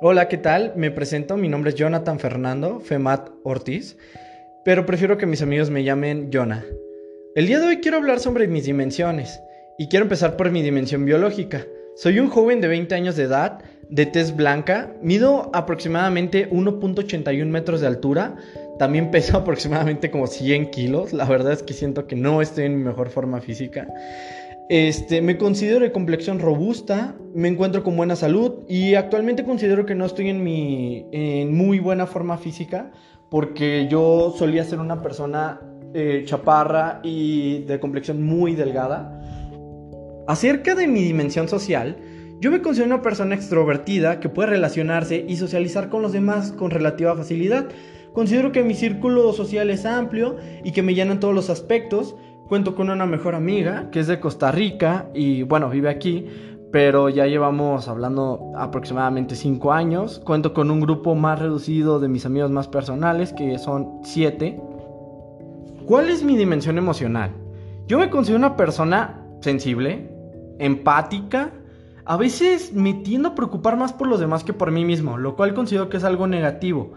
Hola, ¿qué tal? Me presento, mi nombre es Jonathan Fernando Femat Ortiz, pero prefiero que mis amigos me llamen Jonah. El día de hoy quiero hablar sobre mis dimensiones y quiero empezar por mi dimensión biológica. Soy un joven de 20 años de edad, de tez blanca, mido aproximadamente 1.81 metros de altura, también peso aproximadamente como 100 kilos, la verdad es que siento que no estoy en mi mejor forma física. Este, me considero de complexión robusta, me encuentro con buena salud y actualmente considero que no estoy en mi muy buena forma física porque yo solía ser una persona eh, chaparra y de complexión muy delgada. Acerca de mi dimensión social, yo me considero una persona extrovertida que puede relacionarse y socializar con los demás con relativa facilidad. Considero que mi círculo social es amplio y que me llenan todos los aspectos. Cuento con una mejor amiga que es de Costa Rica y bueno, vive aquí, pero ya llevamos hablando aproximadamente 5 años. Cuento con un grupo más reducido de mis amigos más personales, que son 7. ¿Cuál es mi dimensión emocional? Yo me considero una persona sensible, empática, a veces me tiendo a preocupar más por los demás que por mí mismo, lo cual considero que es algo negativo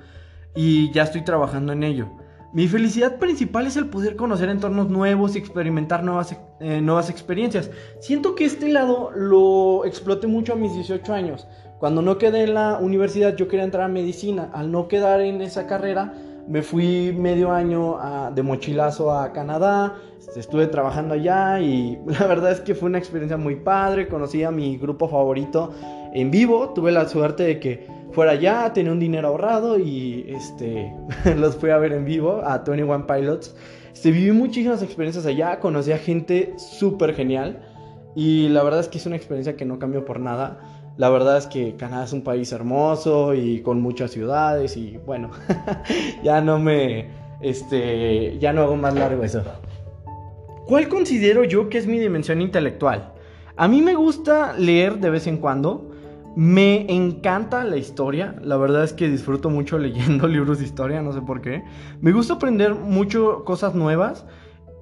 y ya estoy trabajando en ello. Mi felicidad principal es el poder conocer entornos nuevos y experimentar nuevas, eh, nuevas experiencias. Siento que este lado lo exploté mucho a mis 18 años. Cuando no quedé en la universidad yo quería entrar a medicina. Al no quedar en esa carrera me fui medio año de mochilazo a Canadá, estuve trabajando allá y la verdad es que fue una experiencia muy padre, conocí a mi grupo favorito en vivo, tuve la suerte de que fuera allá, tenía un dinero ahorrado y este, los fui a ver en vivo a 21 Pilots. Este, viví muchísimas experiencias allá, conocí a gente súper genial y la verdad es que es una experiencia que no cambió por nada. La verdad es que Canadá es un país hermoso y con muchas ciudades y bueno, ya no me, este, ya no hago más largo eso. ¿Cuál considero yo que es mi dimensión intelectual? A mí me gusta leer de vez en cuando. Me encanta la historia, la verdad es que disfruto mucho leyendo libros de historia, no sé por qué. Me gusta aprender mucho cosas nuevas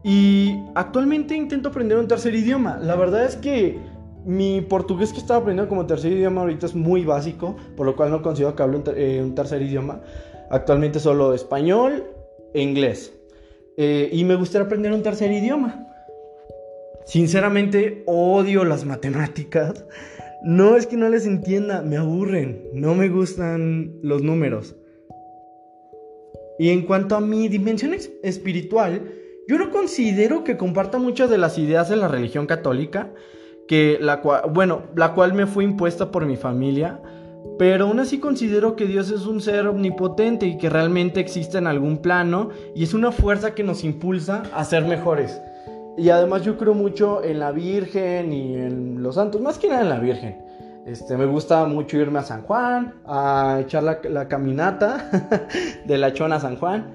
y actualmente intento aprender un tercer idioma. La verdad es que mi portugués que estaba aprendiendo como tercer idioma ahorita es muy básico, por lo cual no considero que hable un, eh, tercer idioma. Actualmente solo español e inglés. Eh, y me gustaría aprender un tercer idioma. Sinceramente odio las matemáticas. No es que no les entienda, me aburren. No me gustan los números. Y en cuanto a mi dimensión espiritual, yo no considero que comparta muchas de las ideas de la religión católica, que la cual, bueno, la cual me fue impuesta por mi familia pero aún así considero que Dios es un ser omnipotente y que realmente existe en algún plano y es una fuerza que nos impulsa a ser mejores. Y además yo creo mucho en la Virgen y en los santos, más que nada en la Virgen. Este, me gusta mucho irme a San Juan, a echar la, la caminata de la Chona a San Juan.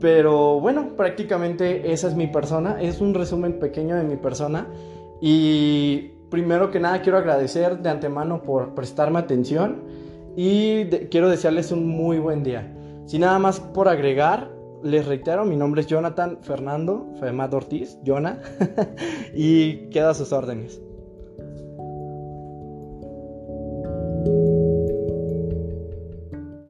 Pero bueno, prácticamente esa es mi persona. Es un resumen pequeño de mi persona. Y primero que nada quiero agradecer de antemano por prestarme atención y quiero desearles un muy buen día. Sin nada más por agregar, les reitero, mi nombre es Jonathan Fernando Femat Ortiz, Jonah, y queda a sus órdenes.